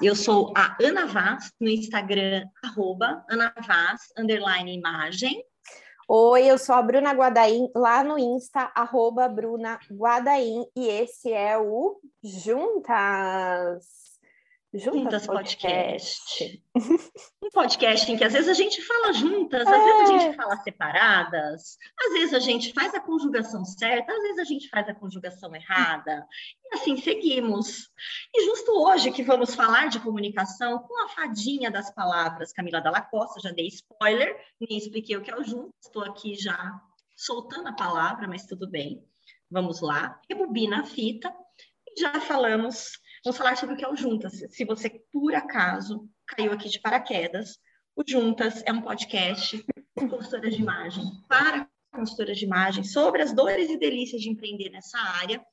Eu sou a Ana Vaz, no Instagram, arroba Ana Vaz, underline imagem. Oi, eu sou a Bruna Guadaim, lá no Insta, arroba Bruna Guadaim, e esse é o Juntas. Juntas, Podcast. um podcast em que às vezes a gente fala juntas, às é. vezes a gente fala separadas, às vezes a gente faz a conjugação certa, às vezes a gente faz a conjugação errada. E assim seguimos. E justo hoje que vamos falar de comunicação com a fadinha das palavras, Camila Dalla Costa, já dei spoiler, nem expliquei o que é o juntas, estou aqui já soltando a palavra, mas tudo bem. Vamos lá. Rebobina a fita. E já falamos Vamos falar sobre o que é o Juntas. Se você, por acaso, caiu aqui de paraquedas, o Juntas é um podcast com consultoras de imagem para consultoras de imagem sobre as dores e delícias de empreender nessa área.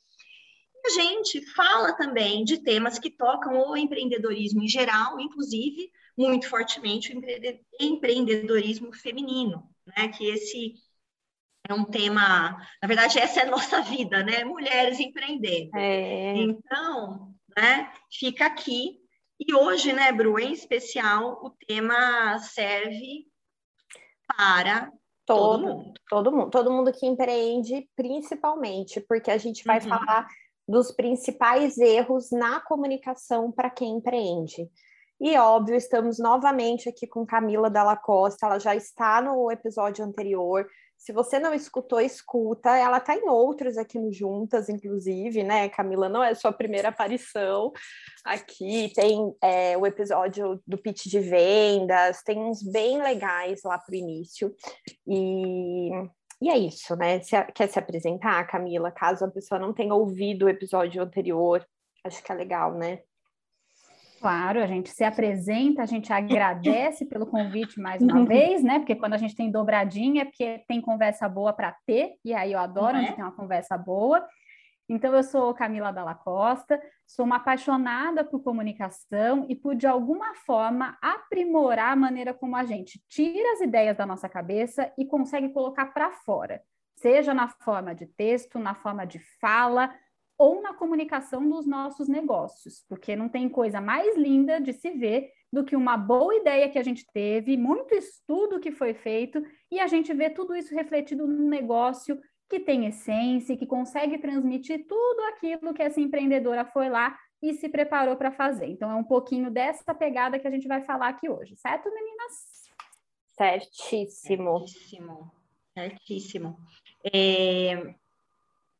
E a gente fala também de temas que tocam o empreendedorismo em geral, inclusive muito fortemente o empreendedorismo feminino, né? Que esse é um tema, na verdade, essa é a nossa vida, né? Mulheres empreendendo. É. Então, né? Fica aqui. E hoje, né, Bru, em especial, o tema serve para todo, todo mundo. Todo mundo, todo mundo que empreende, principalmente, porque a gente vai uhum. falar dos principais erros na comunicação para quem empreende. E óbvio, estamos novamente aqui com Camila Dalla Costa, ela já está no episódio anterior. Se você não escutou, escuta. Ela está em outros aqui no Juntas, inclusive, né? Camila, não é sua primeira aparição aqui. Tem é, o episódio do pitch de vendas, tem uns bem legais lá para o início. E, e é isso, né? Se, quer se apresentar, Camila? Caso a pessoa não tenha ouvido o episódio anterior, acho que é legal, né? Claro, a gente se apresenta, a gente agradece pelo convite mais uma uhum. vez, né? Porque quando a gente tem dobradinha é porque tem conversa boa para ter, e aí eu adoro onde é? tem uma conversa boa. Então, eu sou Camila Dalla Costa, sou uma apaixonada por comunicação e por, de alguma forma, aprimorar a maneira como a gente tira as ideias da nossa cabeça e consegue colocar para fora, seja na forma de texto, na forma de fala, ou na comunicação dos nossos negócios, porque não tem coisa mais linda de se ver do que uma boa ideia que a gente teve, muito estudo que foi feito, e a gente vê tudo isso refletido num negócio que tem essência, que consegue transmitir tudo aquilo que essa empreendedora foi lá e se preparou para fazer. Então, é um pouquinho dessa pegada que a gente vai falar aqui hoje, certo, meninas? Certíssimo. Certíssimo. Certíssimo. É,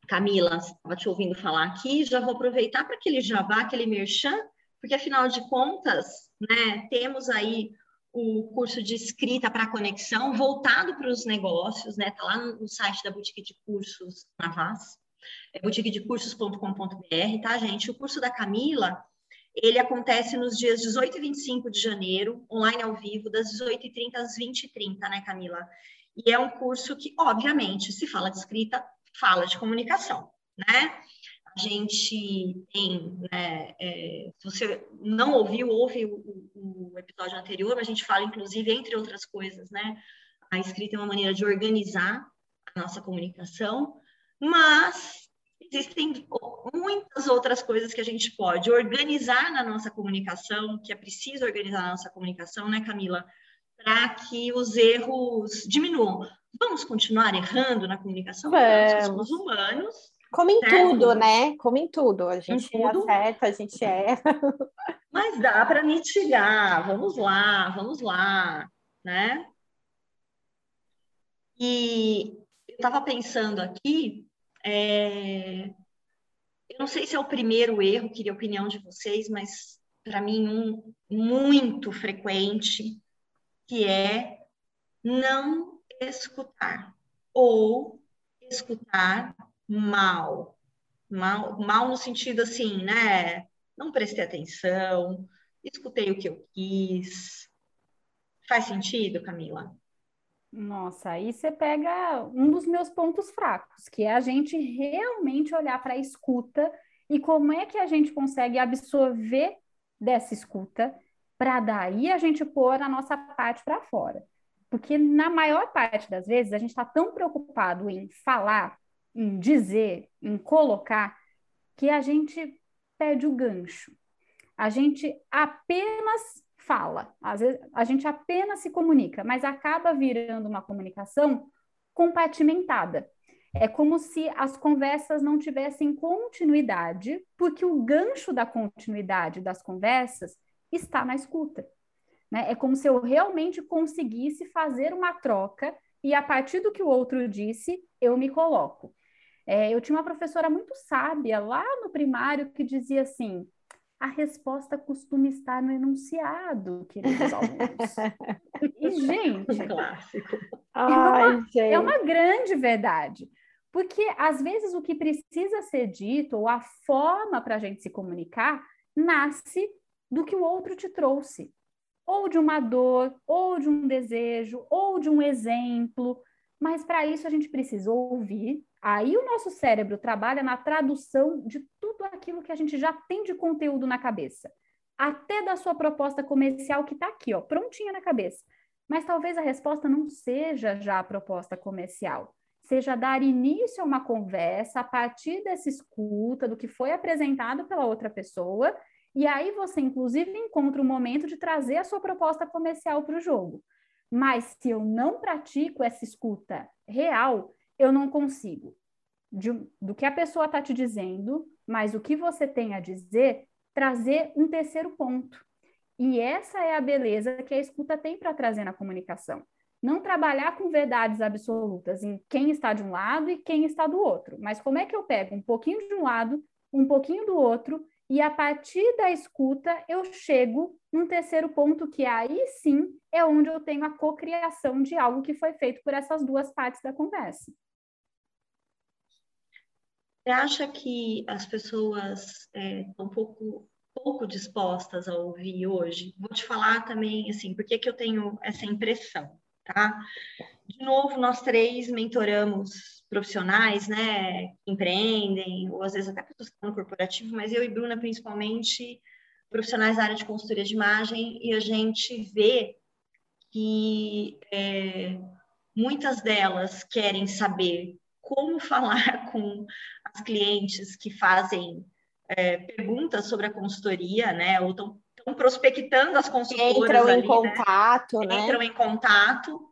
Camila, estava te ouvindo falar aqui, já vou aproveitar para aquele jabá, aquele merchan, porque afinal de contas, né, temos aí o curso de escrita para conexão voltado para os negócios, né? Está lá no site da Boutique de Cursos na Vaz, é boutiquedecursos.com.br, tá, gente? O curso da Camila, ele acontece nos dias 18 e 25 de janeiro, online ao vivo, das 18h30 às 20h30, né, Camila? E é um curso que, obviamente, se fala de escrita, fala de comunicação, né? A gente tem, né, é, se você não ouviu, ouve o, o, episódio anterior, a gente fala, inclusive, entre outras coisas, né? A escrita é uma maneira de organizar a nossa comunicação, mas existem muitas outras coisas que a gente pode organizar na nossa comunicação, que é preciso organizar na nossa comunicação, né, Camila? Para que os erros diminuam. Vamos continuar errando na comunicação? Vamos. Somos humanos. Como em certo? tudo, né? Como em tudo. A gente acerta, a gente erra. Mas dá para mitigar. Vamos lá, vamos lá, né? E eu estava pensando aqui, é... eu não sei se é o primeiro erro, queria a opinião de vocês, mas para mim um muito frequente, que é não escutar ou escutar mal. Mal, mal no sentido assim, né? Não prestei atenção, escutei o que eu quis. Faz sentido, Camila? Nossa, aí você pega um dos meus pontos fracos, que é a gente realmente olhar para a escuta e como é que a gente consegue absorver dessa escuta para daí a gente pôr a nossa parte para fora. Porque na maior parte das vezes a gente está tão preocupado em falar, em dizer, em colocar, que a gente perde o gancho. a gente apenas fala, às vezes a gente apenas se comunica, mas acaba virando uma comunicação compartimentada. É como se as conversas não tivessem continuidade, porque o gancho da continuidade das conversas está na escuta. Né? É como se eu realmente conseguisse fazer uma troca e, a partir do que o outro disse, eu me coloco. É, eu tinha uma professora muito sábia lá no primário que dizia assim: a resposta costuma estar no enunciado, queridos alunos. e, gente, clássico. É uma, gente. é uma grande verdade. Porque, às vezes, o que precisa ser dito, ou a forma para a gente se comunicar, nasce do que o outro te trouxe. Ou de uma dor, ou de um desejo, ou de um exemplo. Mas, para isso, a gente precisa ouvir. Aí, o nosso cérebro trabalha na tradução de tudo aquilo que a gente já tem de conteúdo na cabeça. Até da sua proposta comercial, que está aqui, ó, prontinha na cabeça. Mas talvez a resposta não seja já a proposta comercial seja dar início a uma conversa a partir dessa escuta do que foi apresentado pela outra pessoa, e aí você, inclusive, encontra um momento de trazer a sua proposta comercial para o jogo. Mas se eu não pratico essa escuta real, eu não consigo. De, do que a pessoa está te dizendo, mas o que você tem a dizer, trazer um terceiro ponto. E essa é a beleza que a escuta tem para trazer na comunicação não trabalhar com verdades absolutas em quem está de um lado e quem está do outro, mas como é que eu pego um pouquinho de um lado, um pouquinho do outro, e a partir da escuta eu chego num terceiro ponto que aí sim é onde eu tenho a cocriação de algo que foi feito por essas duas partes da conversa. Você acha que as pessoas é, estão um pouco, pouco dispostas a ouvir hoje? Vou te falar também, assim, por que eu tenho essa impressão? Tá? De novo, nós três mentoramos profissionais, né, empreendem, ou às vezes até pessoas que estão no corporativo, mas eu e Bruna, principalmente, profissionais da área de consultoria de imagem, e a gente vê que é, muitas delas querem saber como falar com as clientes que fazem é, perguntas sobre a consultoria, né, ou estão prospectando as consultoras. Entram ali, em né? contato, né? Entram em contato.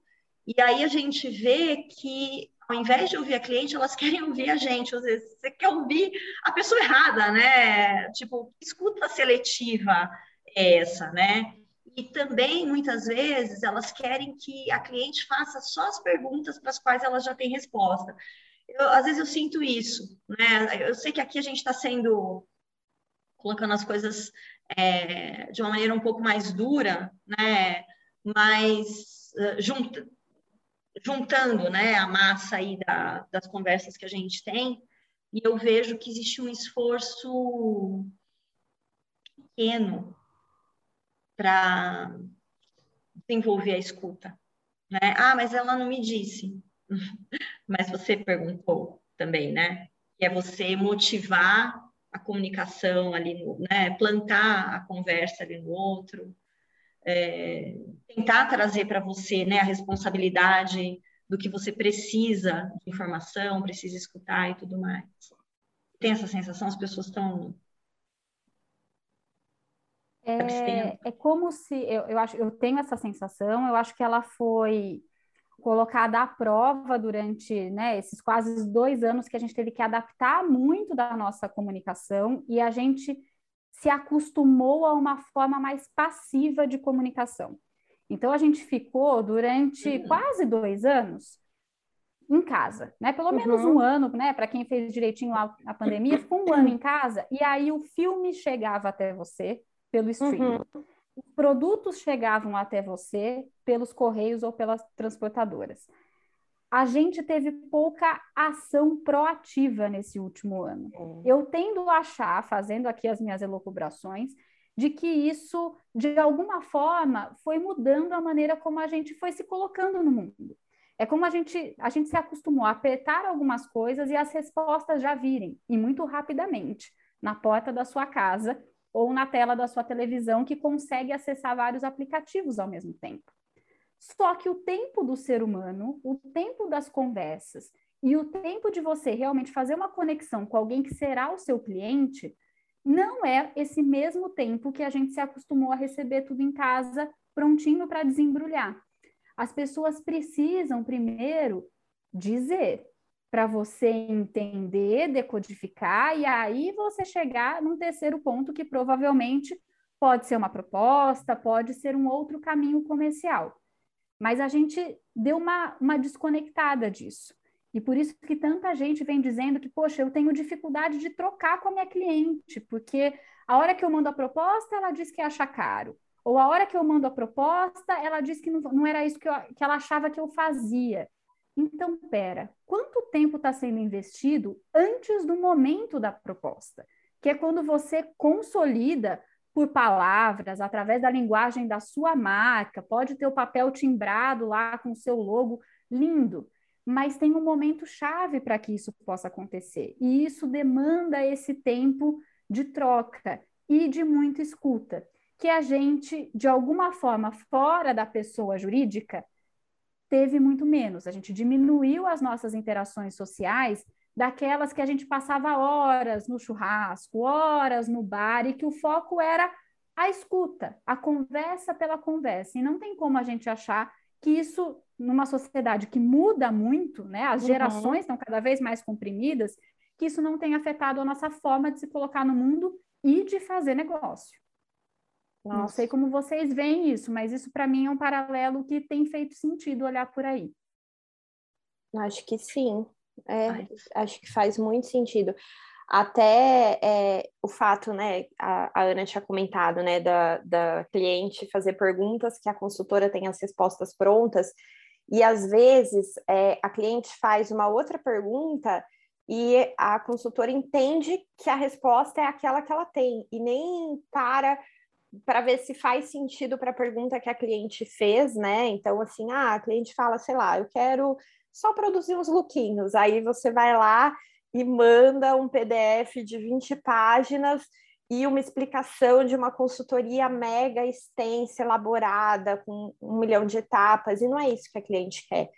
E aí a gente vê que, ao invés de ouvir a cliente, elas querem ouvir a gente. Às vezes você quer ouvir a pessoa errada, né? Tipo, escuta seletiva é essa, né? E também, muitas vezes, elas querem que a cliente faça só as perguntas para as quais elas já têm resposta. Eu, às vezes eu sinto isso, né? Eu sei que aqui a gente está sendo colocando as coisas é, de uma maneira um pouco mais dura, né? Mas uh, junta, juntando, né, a massa aí da, das conversas que a gente tem, e eu vejo que existe um esforço pequeno para desenvolver a escuta. Né? Ah, mas ela não me disse. mas você perguntou também, né? Que é você motivar a comunicação ali, no, né? plantar a conversa ali no outro, é, tentar trazer para você né, a responsabilidade do que você precisa de informação, precisa escutar e tudo mais. Tem essa sensação? As pessoas estão é, é, como se eu, eu acho eu tenho essa sensação eu acho que ela foi colocada à prova durante né, esses quase dois anos que a gente teve que adaptar muito da nossa comunicação e a gente se acostumou a uma forma mais passiva de comunicação. Então a gente ficou durante uhum. quase dois anos em casa, né? Pelo menos uhum. um ano, né? Para quem fez direitinho a, a pandemia, ficou um ano em casa e aí o filme chegava até você pelo streaming. Uhum os produtos chegavam até você pelos correios ou pelas transportadoras. A gente teve pouca ação proativa nesse último ano. Uhum. Eu tendo a achar, fazendo aqui as minhas elucubrações, de que isso, de alguma forma, foi mudando a maneira como a gente foi se colocando no mundo. É como a gente, a gente se acostumou a apertar algumas coisas e as respostas já virem, e muito rapidamente, na porta da sua casa, ou na tela da sua televisão que consegue acessar vários aplicativos ao mesmo tempo. Só que o tempo do ser humano, o tempo das conversas e o tempo de você realmente fazer uma conexão com alguém que será o seu cliente não é esse mesmo tempo que a gente se acostumou a receber tudo em casa prontinho para desembrulhar. As pessoas precisam primeiro dizer para você entender, decodificar e aí você chegar num terceiro ponto que provavelmente pode ser uma proposta, pode ser um outro caminho comercial. Mas a gente deu uma, uma desconectada disso. E por isso que tanta gente vem dizendo que, poxa, eu tenho dificuldade de trocar com a minha cliente, porque a hora que eu mando a proposta, ela diz que acha caro. Ou a hora que eu mando a proposta, ela diz que não, não era isso que, eu, que ela achava que eu fazia. Então, pera, quanto tempo está sendo investido antes do momento da proposta? Que é quando você consolida por palavras, através da linguagem da sua marca, pode ter o papel timbrado lá com o seu logo, lindo mas tem um momento chave para que isso possa acontecer. E isso demanda esse tempo de troca e de muita escuta, que a gente, de alguma forma, fora da pessoa jurídica, teve muito menos. A gente diminuiu as nossas interações sociais daquelas que a gente passava horas no churrasco, horas no bar, e que o foco era a escuta, a conversa pela conversa. E não tem como a gente achar que isso, numa sociedade que muda muito, né, as uhum. gerações estão cada vez mais comprimidas, que isso não tem afetado a nossa forma de se colocar no mundo e de fazer negócio. Nossa. Não sei como vocês veem isso, mas isso para mim é um paralelo que tem feito sentido olhar por aí. Acho que sim. É, acho que faz muito sentido. Até é, o fato, né, a, a, Ana tinha comentado, né, da, da cliente fazer perguntas que a consultora tem as respostas prontas, e às vezes é, a cliente faz uma outra pergunta e a consultora entende que a resposta é aquela que ela tem, e nem para para ver se faz sentido para a pergunta que a cliente fez, né? Então, assim, ah, a cliente fala, sei lá, eu quero só produzir uns lookinhos. Aí você vai lá e manda um PDF de 20 páginas e uma explicação de uma consultoria mega extensa, elaborada, com um milhão de etapas, e não é isso que a cliente quer.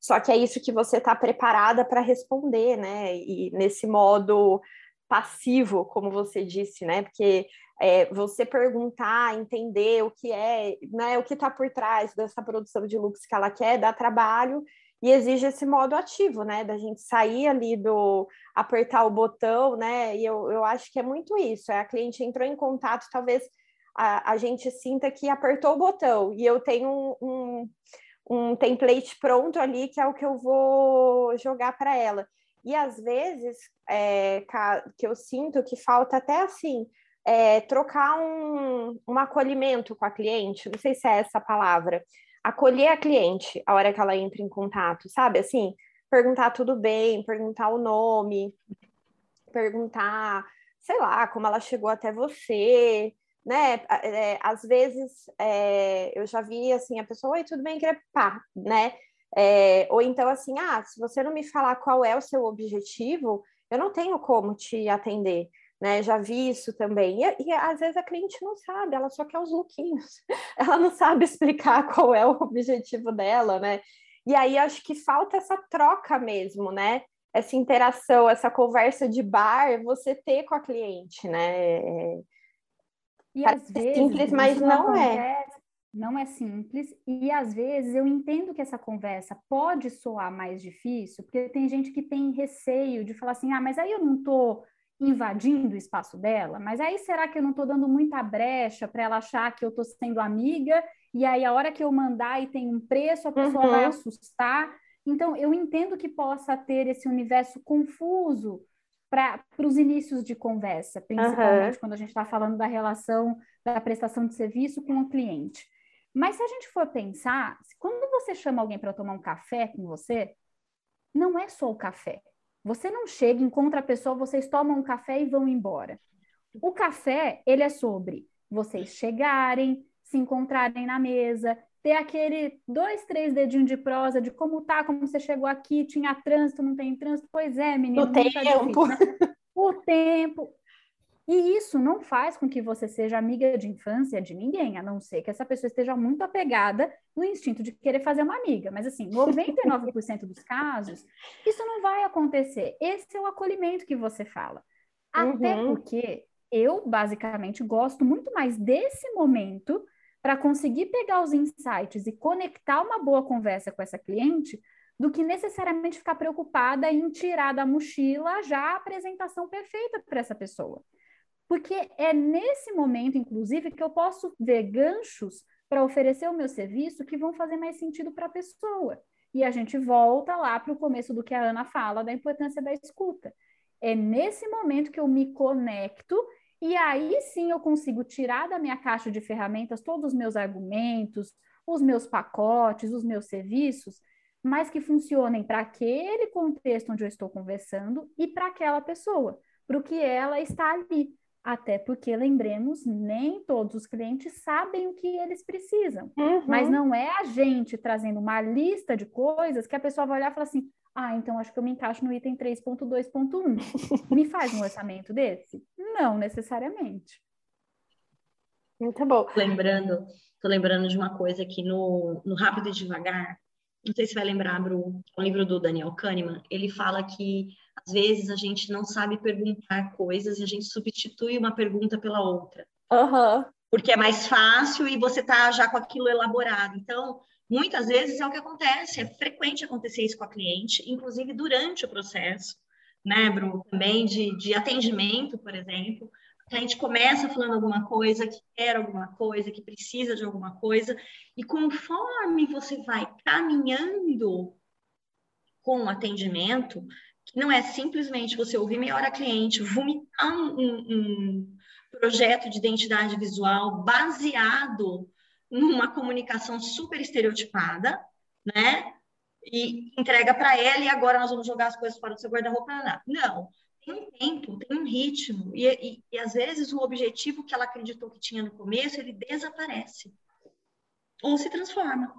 Só que é isso que você está preparada para responder, né? E nesse modo passivo, como você disse, né? Porque é, você perguntar, entender o que é, né? O que está por trás dessa produção de looks que ela quer, dá trabalho e exige esse modo ativo, né? Da gente sair ali do apertar o botão, né? E eu, eu acho que é muito isso. É a cliente entrou em contato, talvez a, a gente sinta que apertou o botão e eu tenho um, um, um template pronto ali que é o que eu vou jogar para ela. E às vezes é, que eu sinto que falta até assim. É, trocar um, um acolhimento com a cliente, não sei se é essa palavra, acolher a cliente a hora que ela entra em contato, sabe? Assim, perguntar tudo bem, perguntar o nome, perguntar, sei lá, como ela chegou até você, né? É, às vezes é, eu já vi assim, a pessoa, oi, tudo bem, queria pá, né? É, ou então assim, ah, se você não me falar qual é o seu objetivo, eu não tenho como te atender né? Já vi isso também. E, e, às vezes a cliente não sabe, ela só quer os lookinhos, ela não sabe explicar qual é o objetivo dela, né? E aí acho que falta essa troca mesmo, né? Essa interação, essa conversa de bar, você ter com a cliente, né? E Parece às vezes simples, mas não é. Não é simples, e às vezes eu entendo que essa conversa pode soar mais difícil, porque tem gente que tem receio de falar assim: ah, mas aí eu não estou invadindo o espaço dela, mas aí será que eu não estou dando muita brecha para ela achar que eu estou sendo amiga e aí a hora que eu mandar e tem um preço, a pessoa uhum. vai assustar? Então, eu entendo que possa ter esse universo confuso para os inícios de conversa, principalmente uhum. quando a gente está falando da relação da prestação de serviço com o cliente. Mas se a gente for pensar, quando você chama alguém para tomar um café com você, não é só o café. Você não chega, encontra a pessoa, vocês tomam um café e vão embora. O café, ele é sobre vocês chegarem, se encontrarem na mesa, ter aquele dois, três dedinhos de prosa de como tá, como você chegou aqui, tinha trânsito, não tem trânsito. Pois é, menino. O tempo. Tá difícil, né? O tempo. E isso não faz com que você seja amiga de infância de ninguém, a não ser que essa pessoa esteja muito apegada no instinto de querer fazer uma amiga. Mas, assim, 99% dos casos, isso não vai acontecer. Esse é o acolhimento que você fala. Até uhum. porque eu, basicamente, gosto muito mais desse momento para conseguir pegar os insights e conectar uma boa conversa com essa cliente do que necessariamente ficar preocupada em tirar da mochila já a apresentação perfeita para essa pessoa. Porque é nesse momento, inclusive, que eu posso ver ganchos para oferecer o meu serviço que vão fazer mais sentido para a pessoa. E a gente volta lá para o começo do que a Ana fala da importância da escuta. É nesse momento que eu me conecto e aí sim eu consigo tirar da minha caixa de ferramentas todos os meus argumentos, os meus pacotes, os meus serviços mas que funcionem para aquele contexto onde eu estou conversando e para aquela pessoa, para o que ela está ali. Até porque, lembremos, nem todos os clientes sabem o que eles precisam. Uhum. Mas não é a gente trazendo uma lista de coisas que a pessoa vai olhar e falar assim: ah, então acho que eu me encaixo no item 3.2.1. me faz um orçamento desse? Não necessariamente. Muito bom. Lembrando, tô lembrando de uma coisa aqui no, no Rápido e Devagar, não sei se vai lembrar, Bru, o livro do Daniel Kahneman, ele fala que às vezes a gente não sabe perguntar coisas e a gente substitui uma pergunta pela outra. Uhum. Porque é mais fácil e você tá já com aquilo elaborado. Então, muitas vezes é o que acontece, é frequente acontecer isso com a cliente, inclusive durante o processo, né, Bru? Também de, de atendimento, por exemplo a gente começa falando alguma coisa, que quer alguma coisa, que precisa de alguma coisa, e conforme você vai caminhando com o atendimento, não é simplesmente você ouvir meia hora cliente, vomitar um, um projeto de identidade visual baseado numa comunicação super estereotipada, né? E entrega para ela e agora nós vamos jogar as coisas fora do seu guarda-roupa. Não tem um tempo, tem um ritmo, e, e, e, às vezes o objetivo que ela acreditou que tinha no começo, ele desaparece ou se transforma.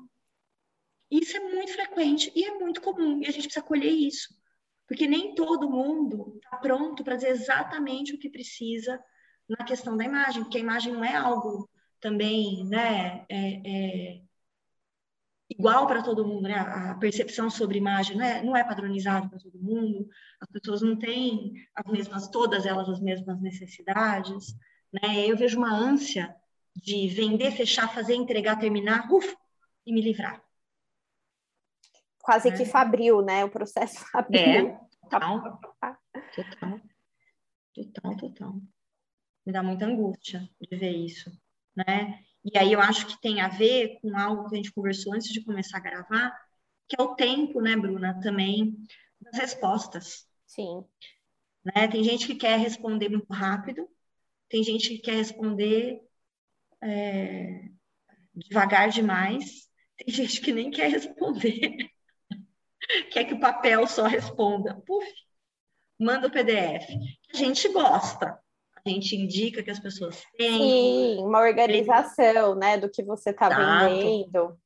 Isso é muito frequente e é muito comum, e a gente precisa colher isso, porque nem todo mundo está pronto para dizer exatamente o que precisa na questão da imagem, porque a imagem não é algo também, né, é, é igual para todo mundo, né? A percepção sobre imagem não é, não é padronizada para todo mundo, as pessoas não têm as mesmas, todas elas as mesmas necessidades, né? Eu vejo uma ânsia de vender, fechar, fazer, entregar, terminar, uf, e me livrar. Quase é. que fabril, né? O processo fabril. É, total, total, total, total. Me dá muita angústia de ver isso, né? E aí eu acho que tem a ver com algo que a gente conversou antes de começar a gravar, que é o tempo, né, Bruna, também das respostas. Sim. Né? Tem gente que quer responder muito rápido, tem gente que quer responder é, devagar demais, tem gente que nem quer responder, quer que o papel só responda. Puf, manda o PDF. A gente gosta, a gente indica que as pessoas têm. Sim, uma organização, né, do que você está vendendo.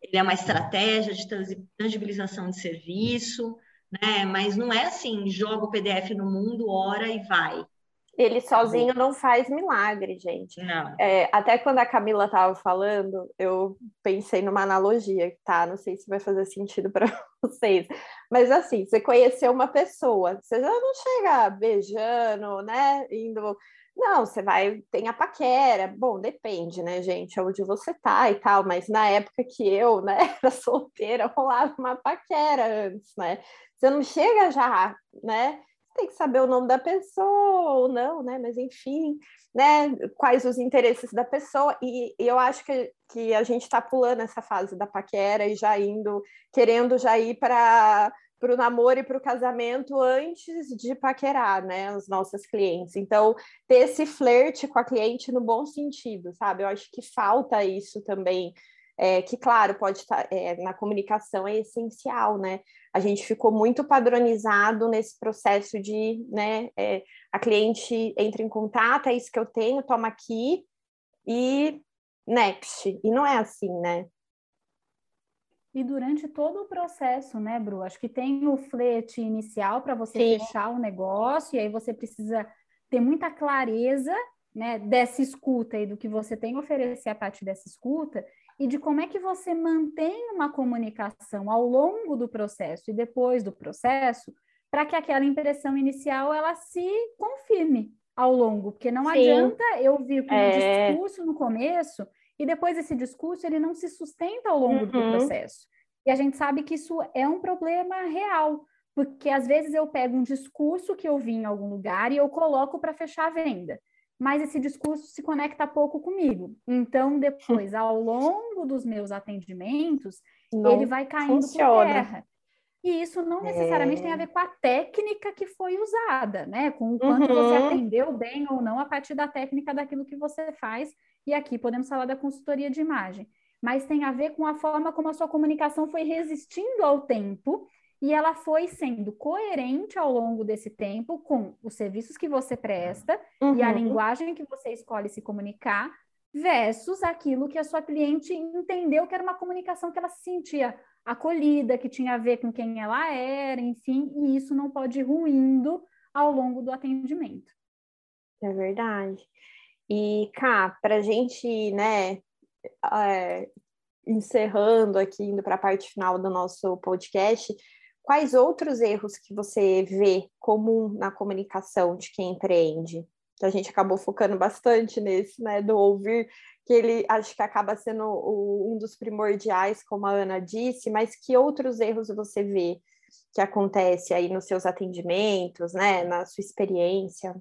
Ele é uma estratégia de tangibilização de serviço, né? Mas não é assim, joga o PDF no mundo, ora e vai. Ele sozinho não faz milagre, gente. Não. É, até quando a Camila estava falando, eu pensei numa analogia, tá? Não sei se vai fazer sentido para vocês. Mas assim, você conheceu uma pessoa, você já não chega beijando, né? Indo. Não, você vai, tem a paquera. Bom, depende, né, gente, onde você tá e tal, mas na época que eu, né, era solteira, rolava uma paquera antes, né? Você não chega já, né? Tem que saber o nome da pessoa ou não, né? Mas enfim, né? Quais os interesses da pessoa. E, e eu acho que, que a gente está pulando essa fase da paquera e já indo, querendo já ir para para o namoro e para o casamento antes de paquerar, né, os nossos clientes. Então, ter esse flerte com a cliente no bom sentido, sabe? Eu acho que falta isso também é, que, claro, pode estar tá, é, na comunicação é essencial, né? A gente ficou muito padronizado nesse processo de, né, é, a cliente entra em contato, é isso que eu tenho, toma aqui e next. E não é assim, né? E durante todo o processo, né, Bru? Acho que tem o flete inicial para você Sim. fechar o negócio, e aí você precisa ter muita clareza né, dessa escuta e do que você tem a oferecer a partir dessa escuta, e de como é que você mantém uma comunicação ao longo do processo e depois do processo, para que aquela impressão inicial ela se confirme ao longo, porque não Sim. adianta eu vir com é... um discurso no começo e depois esse discurso ele não se sustenta ao longo uhum. do processo. E a gente sabe que isso é um problema real, porque às vezes eu pego um discurso que eu vi em algum lugar e eu coloco para fechar a venda, mas esse discurso se conecta pouco comigo. Então, depois, ao longo dos meus atendimentos, não ele vai caindo funciona. por terra. E isso não necessariamente é... tem a ver com a técnica que foi usada, né? Com o quanto uhum. você atendeu bem ou não a partir da técnica daquilo que você faz. E aqui podemos falar da consultoria de imagem. Mas tem a ver com a forma como a sua comunicação foi resistindo ao tempo e ela foi sendo coerente ao longo desse tempo com os serviços que você presta uhum. e a uhum. linguagem que você escolhe se comunicar versus aquilo que a sua cliente entendeu que era uma comunicação que ela se sentia acolhida, que tinha a ver com quem ela era, enfim, e isso não pode ir ruindo ao longo do atendimento. É verdade. E, cá, para a gente, né, é, encerrando aqui, indo para a parte final do nosso podcast, quais outros erros que você vê comum na comunicação de quem empreende? Que a gente acabou focando bastante nesse, né, do ouvir que ele acho que acaba sendo o, um dos primordiais, como a Ana disse, mas que outros erros você vê que acontece aí nos seus atendimentos, né, na sua experiência?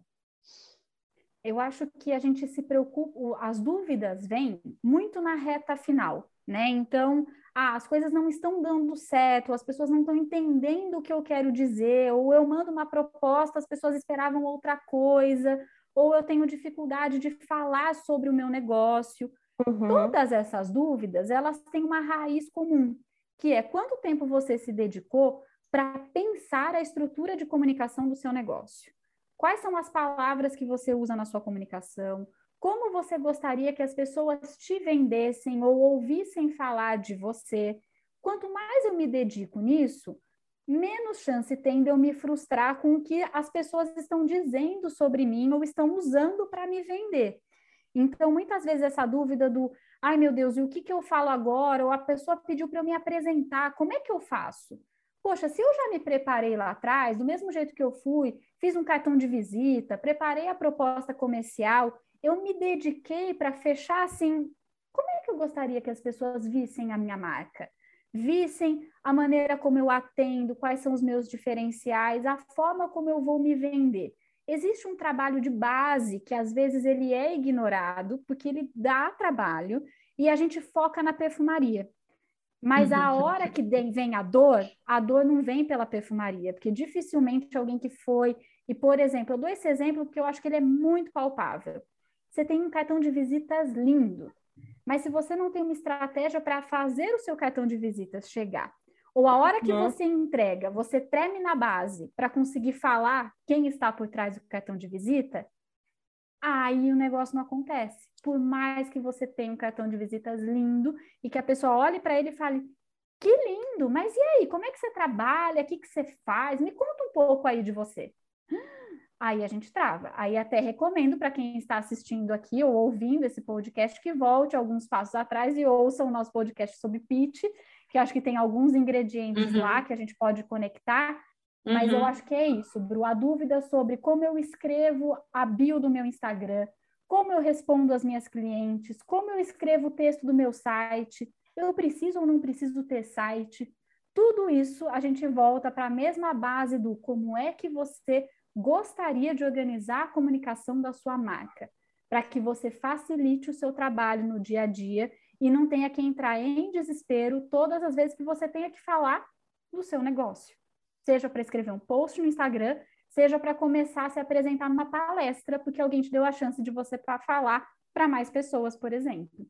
Eu acho que a gente se preocupa, as dúvidas vêm muito na reta final, né? Então, ah, as coisas não estão dando certo, as pessoas não estão entendendo o que eu quero dizer, ou eu mando uma proposta, as pessoas esperavam outra coisa, ou eu tenho dificuldade de falar sobre o meu negócio. Uhum. Todas essas dúvidas, elas têm uma raiz comum, que é quanto tempo você se dedicou para pensar a estrutura de comunicação do seu negócio. Quais são as palavras que você usa na sua comunicação? Como você gostaria que as pessoas te vendessem ou ouvissem falar de você? Quanto mais eu me dedico nisso, menos chance tem de eu me frustrar com o que as pessoas estão dizendo sobre mim ou estão usando para me vender. Então, muitas vezes, essa dúvida do ai meu Deus, e o que, que eu falo agora? Ou a pessoa pediu para eu me apresentar, como é que eu faço? Poxa, se eu já me preparei lá atrás, do mesmo jeito que eu fui, fiz um cartão de visita, preparei a proposta comercial, eu me dediquei para fechar assim. Como é que eu gostaria que as pessoas vissem a minha marca? vissem a maneira como eu atendo, quais são os meus diferenciais, a forma como eu vou me vender. Existe um trabalho de base que às vezes ele é ignorado, porque ele dá trabalho, e a gente foca na perfumaria. Mas a uhum. hora que vem a dor, a dor não vem pela perfumaria, porque dificilmente alguém que foi. E, por exemplo, eu dou esse exemplo porque eu acho que ele é muito palpável. Você tem um cartão de visitas lindo, mas se você não tem uma estratégia para fazer o seu cartão de visitas chegar, ou a hora que você entrega, você treme na base para conseguir falar quem está por trás do cartão de visita, aí o negócio não acontece. Por mais que você tenha um cartão de visitas lindo e que a pessoa olhe para ele e fale: Que lindo, mas e aí? Como é que você trabalha? O que, que você faz? Me conta um pouco aí de você aí a gente trava. Aí até recomendo para quem está assistindo aqui ou ouvindo esse podcast que volte alguns passos atrás e ouça o nosso podcast sobre pitch, que acho que tem alguns ingredientes uhum. lá que a gente pode conectar. Mas uhum. eu acho que é isso, Bru. A dúvida sobre como eu escrevo a bio do meu Instagram, como eu respondo às minhas clientes, como eu escrevo o texto do meu site, eu preciso ou não preciso ter site. Tudo isso a gente volta para a mesma base do como é que você gostaria de organizar a comunicação da sua marca, para que você facilite o seu trabalho no dia a dia e não tenha que entrar em desespero todas as vezes que você tenha que falar do seu negócio. Seja para escrever um post no Instagram, seja para começar a se apresentar numa palestra, porque alguém te deu a chance de você falar para mais pessoas, por exemplo.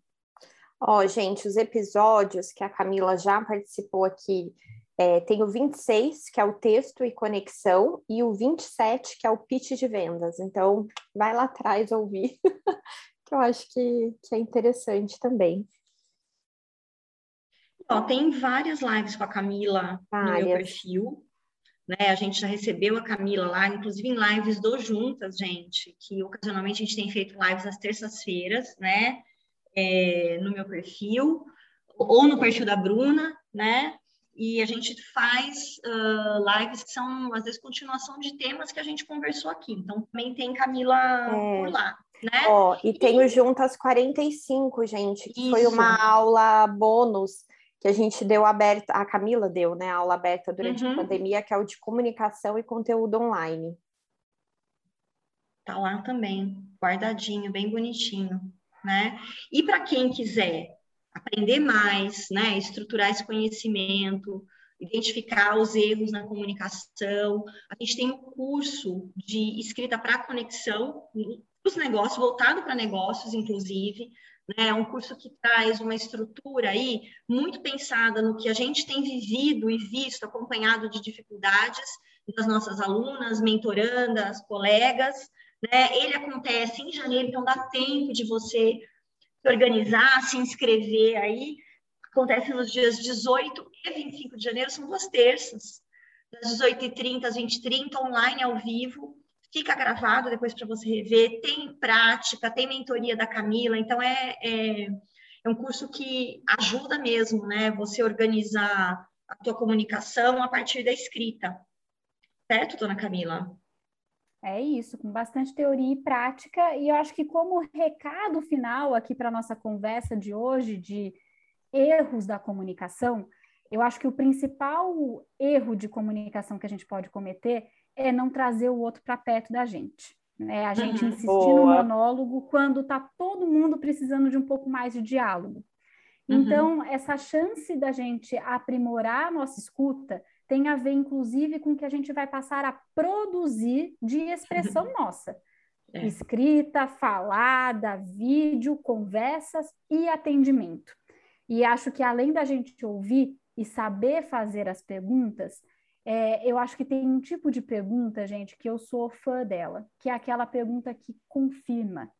Ó, oh, gente, os episódios que a Camila já participou aqui é, tem o 26, que é o texto e conexão, e o 27, que é o pitch de vendas. Então, vai lá atrás ouvir, que eu acho que, que é interessante também. Ó, tem várias lives com a Camila várias. no meu perfil. Né? A gente já recebeu a Camila lá, inclusive em lives do Juntas, gente, que ocasionalmente a gente tem feito lives às terças-feiras, né? É, no meu perfil, ou no perfil da Bruna, né? E a gente faz uh, lives que são, às vezes, continuação de temas que a gente conversou aqui. Então, também tem Camila é. por lá. Né? Ó, e, e tem o Juntas 45, gente, que Isso. foi uma aula bônus que a gente deu aberta, a Camila deu, né, aula aberta durante uhum. a pandemia, que é o de comunicação e conteúdo online. Tá lá também, guardadinho, bem bonitinho, né? E para quem quiser aprender mais, né, estruturar esse conhecimento, identificar os erros na comunicação. A gente tem um curso de escrita para conexão os negócios, voltado para negócios, inclusive, né? É um curso que traz uma estrutura aí muito pensada no que a gente tem vivido e visto, acompanhado de dificuldades das nossas alunas, mentorandas, colegas, né? Ele acontece em janeiro, então dá tempo de você organizar, se inscrever aí. Acontece nos dias 18 e 25 de janeiro, são duas terças, das 18h30 às 20h30, online, ao vivo. Fica gravado depois para você rever. Tem prática, tem mentoria da Camila, então é, é, é um curso que ajuda mesmo, né? Você organizar a tua comunicação a partir da escrita. Certo, dona Camila? É isso, com bastante teoria e prática, e eu acho que como recado final aqui para a nossa conversa de hoje de erros da comunicação, eu acho que o principal erro de comunicação que a gente pode cometer é não trazer o outro para perto da gente. Né? A gente uhum, insistir boa. no monólogo quando está todo mundo precisando de um pouco mais de diálogo. Uhum. Então, essa chance da gente aprimorar a nossa escuta tem a ver, inclusive, com o que a gente vai passar a produzir de expressão nossa. É. Escrita, falada, vídeo, conversas e atendimento. E acho que além da gente ouvir e saber fazer as perguntas, é, eu acho que tem um tipo de pergunta, gente, que eu sou fã dela, que é aquela pergunta que confirma.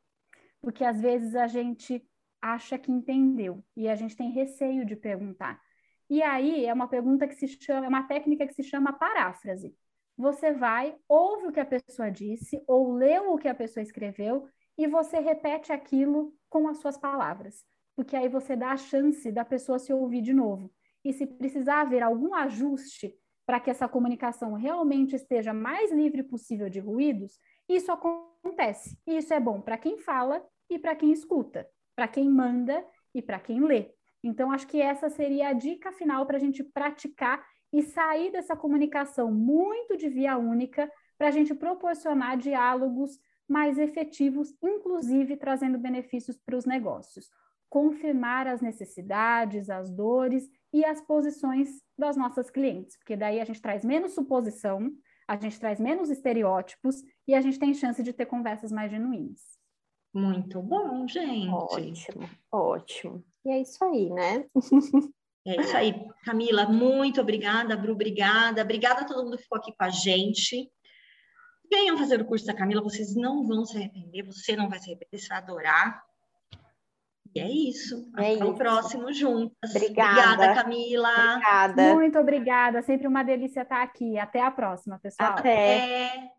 Porque às vezes a gente acha que entendeu e a gente tem receio de perguntar. E aí é uma pergunta que se chama, é uma técnica que se chama paráfrase. Você vai, ouve o que a pessoa disse, ou leu o que a pessoa escreveu, e você repete aquilo com as suas palavras. Porque aí você dá a chance da pessoa se ouvir de novo. E se precisar haver algum ajuste para que essa comunicação realmente esteja mais livre possível de ruídos, isso acontece. E isso é bom para quem fala e para quem escuta, para quem manda e para quem lê. Então, acho que essa seria a dica final para a gente praticar e sair dessa comunicação muito de via única para a gente proporcionar diálogos mais efetivos, inclusive trazendo benefícios para os negócios. Confirmar as necessidades, as dores e as posições das nossas clientes, porque daí a gente traz menos suposição, a gente traz menos estereótipos e a gente tem chance de ter conversas mais genuínas. Muito bom, gente. Ótimo, ótimo. E é isso aí, né? É isso aí, Camila. Muito obrigada, Bru, obrigada. Obrigada a todo mundo que ficou aqui com a gente. Venham fazer o curso da Camila, vocês não vão se arrepender, você não vai se arrepender, você vai adorar. E é isso. É Até isso. o próximo juntas. Obrigada. Obrigada, Camila. Obrigada. Muito obrigada. Sempre uma delícia estar aqui. Até a próxima, pessoal. Até. Até.